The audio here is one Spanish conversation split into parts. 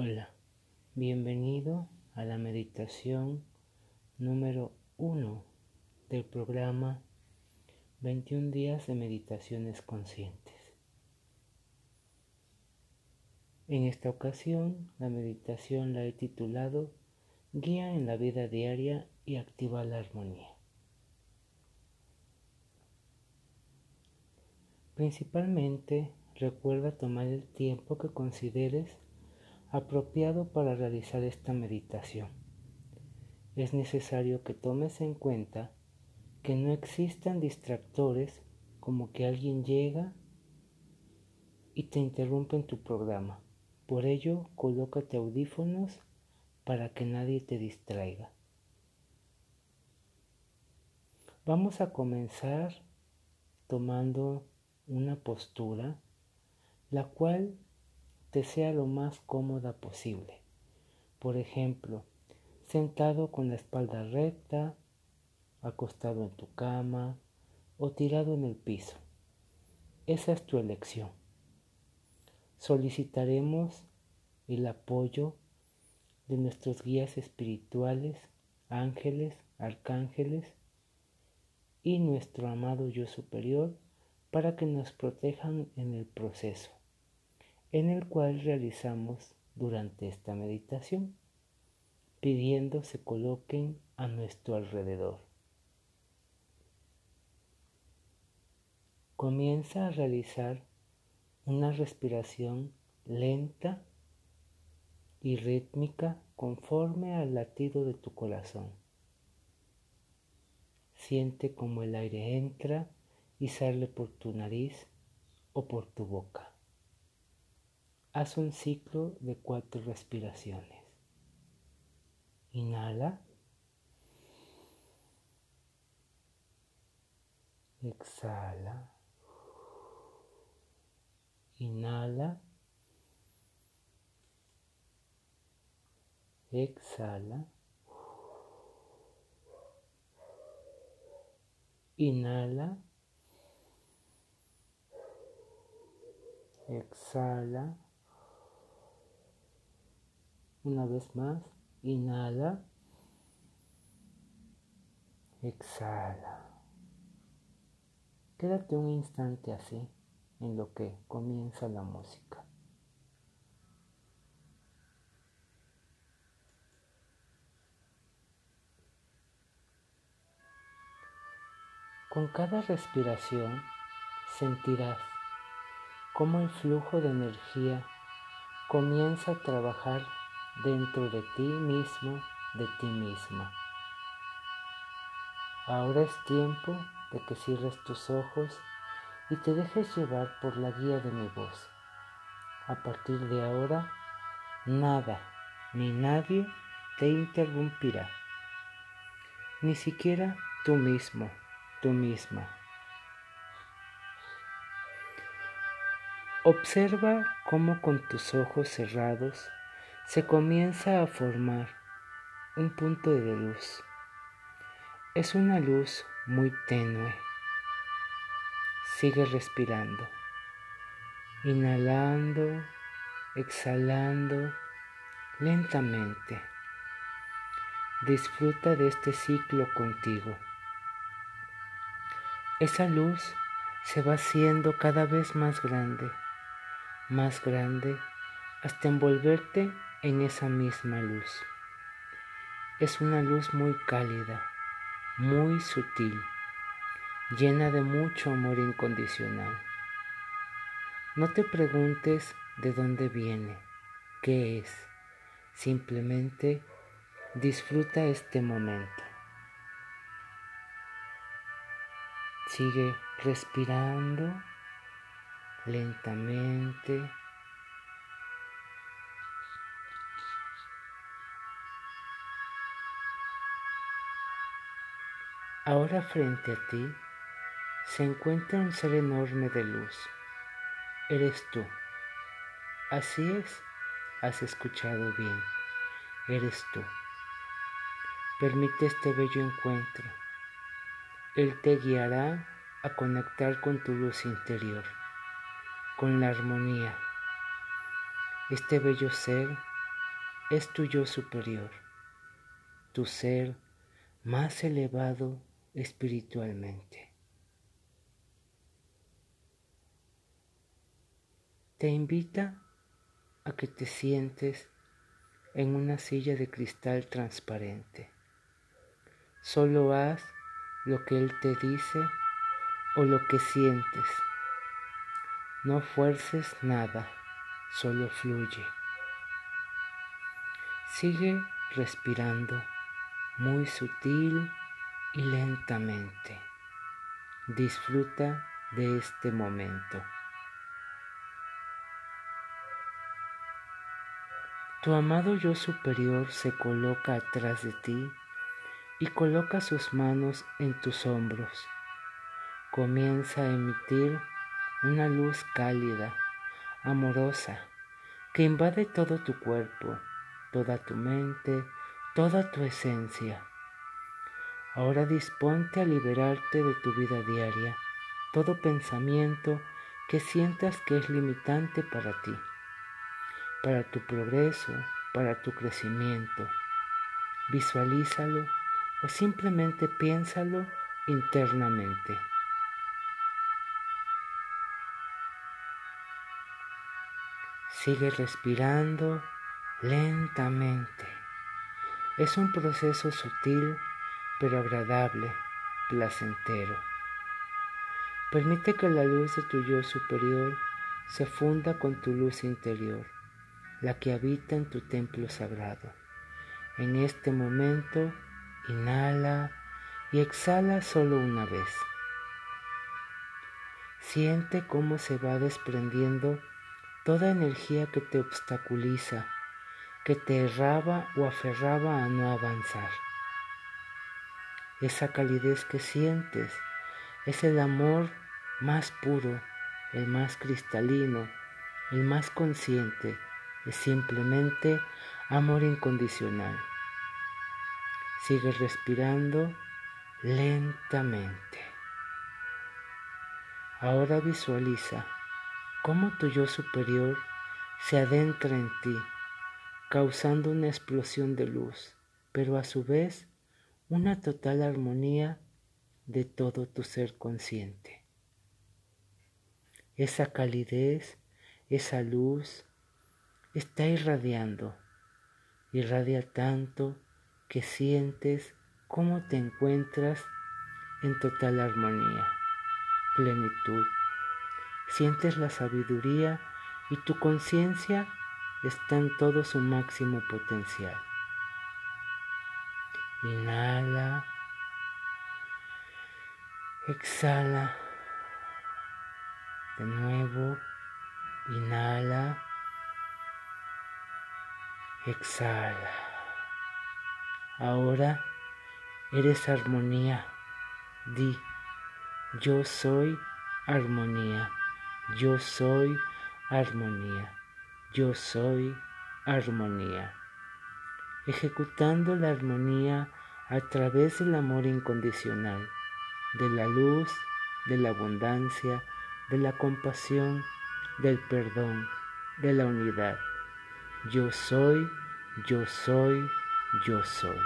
Hola, bienvenido a la meditación número 1 del programa 21 días de meditaciones conscientes. En esta ocasión, la meditación la he titulado Guía en la vida diaria y activa la armonía. Principalmente, recuerda tomar el tiempo que consideres apropiado para realizar esta meditación. Es necesario que tomes en cuenta que no existan distractores como que alguien llega y te interrumpe en tu programa. Por ello, colócate audífonos para que nadie te distraiga. Vamos a comenzar tomando una postura la cual te sea lo más cómoda posible. Por ejemplo, sentado con la espalda recta, acostado en tu cama o tirado en el piso. Esa es tu elección. Solicitaremos el apoyo de nuestros guías espirituales, ángeles, arcángeles y nuestro amado yo superior para que nos protejan en el proceso en el cual realizamos durante esta meditación, pidiendo se coloquen a nuestro alrededor. Comienza a realizar una respiración lenta y rítmica conforme al latido de tu corazón. Siente como el aire entra y sale por tu nariz o por tu boca. Haz un ciclo de cuatro respiraciones. Inhala. Exhala. Inhala. Exhala. Inhala. Exhala. Una vez más, inhala. Exhala. Quédate un instante así en lo que comienza la música. Con cada respiración sentirás cómo el flujo de energía comienza a trabajar dentro de ti mismo, de ti misma. Ahora es tiempo de que cierres tus ojos y te dejes llevar por la guía de mi voz. A partir de ahora, nada ni nadie te interrumpirá, ni siquiera tú mismo, tú misma. Observa cómo con tus ojos cerrados se comienza a formar un punto de luz. Es una luz muy tenue. Sigue respirando, inhalando, exhalando lentamente. Disfruta de este ciclo contigo. Esa luz se va haciendo cada vez más grande, más grande, hasta envolverte en esa misma luz. Es una luz muy cálida, muy sutil, llena de mucho amor incondicional. No te preguntes de dónde viene, qué es, simplemente disfruta este momento. Sigue respirando lentamente Ahora frente a ti se encuentra un ser enorme de luz. Eres tú. Así es, has escuchado bien. Eres tú. Permite este bello encuentro. Él te guiará a conectar con tu luz interior, con la armonía. Este bello ser es tu yo superior, tu ser más elevado espiritualmente. Te invita a que te sientes en una silla de cristal transparente. Solo haz lo que Él te dice o lo que sientes. No fuerces nada, solo fluye. Sigue respirando muy sutil lentamente. Disfruta de este momento. Tu amado yo superior se coloca atrás de ti y coloca sus manos en tus hombros. Comienza a emitir una luz cálida, amorosa, que invade todo tu cuerpo, toda tu mente, toda tu esencia. Ahora disponte a liberarte de tu vida diaria, todo pensamiento que sientas que es limitante para ti, para tu progreso, para tu crecimiento. Visualízalo o simplemente piénsalo internamente. Sigue respirando lentamente. Es un proceso sutil pero agradable, placentero. Permite que la luz de tu yo superior se funda con tu luz interior, la que habita en tu templo sagrado. En este momento, inhala y exhala solo una vez. Siente cómo se va desprendiendo toda energía que te obstaculiza, que te erraba o aferraba a no avanzar. Esa calidez que sientes es el amor más puro, el más cristalino, el más consciente, es simplemente amor incondicional. Sigue respirando lentamente. Ahora visualiza cómo tu yo superior se adentra en ti, causando una explosión de luz, pero a su vez una total armonía de todo tu ser consciente. Esa calidez, esa luz está irradiando, irradia tanto que sientes cómo te encuentras en total armonía, plenitud sientes la sabiduría y tu conciencia está en todo su máximo potencial. Inhala, exhala, de nuevo, inhala, exhala. Ahora eres armonía. Di, yo soy armonía. Yo soy armonía. Yo soy armonía. Ejecutando la armonía a través del amor incondicional, de la luz, de la abundancia, de la compasión, del perdón, de la unidad. Yo soy, yo soy, yo soy.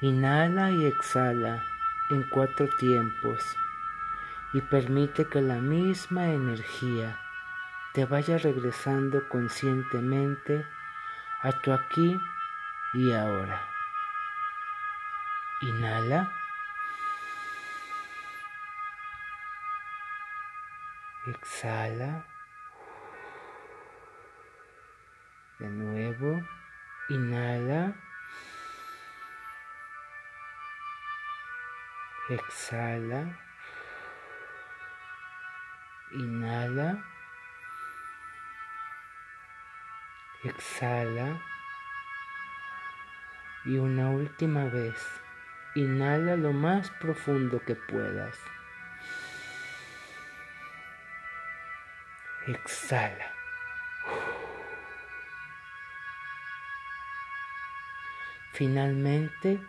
Inhala y exhala en cuatro tiempos y permite que la misma energía te vaya regresando conscientemente a tu aquí y ahora. Inhala. Exhala. De nuevo. Inhala. Exhala. Inhala. Exhala. Y una última vez. Inhala lo más profundo que puedas. Exhala. Finalmente,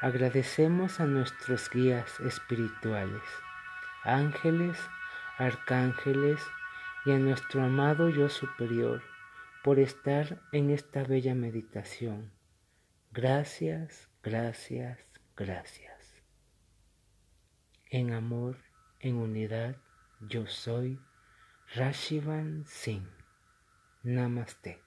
agradecemos a nuestros guías espirituales, ángeles, arcángeles y a nuestro amado yo superior por estar en esta bella meditación. Gracias, gracias, gracias. En amor, en unidad, yo soy Rashivan Singh. Namaste.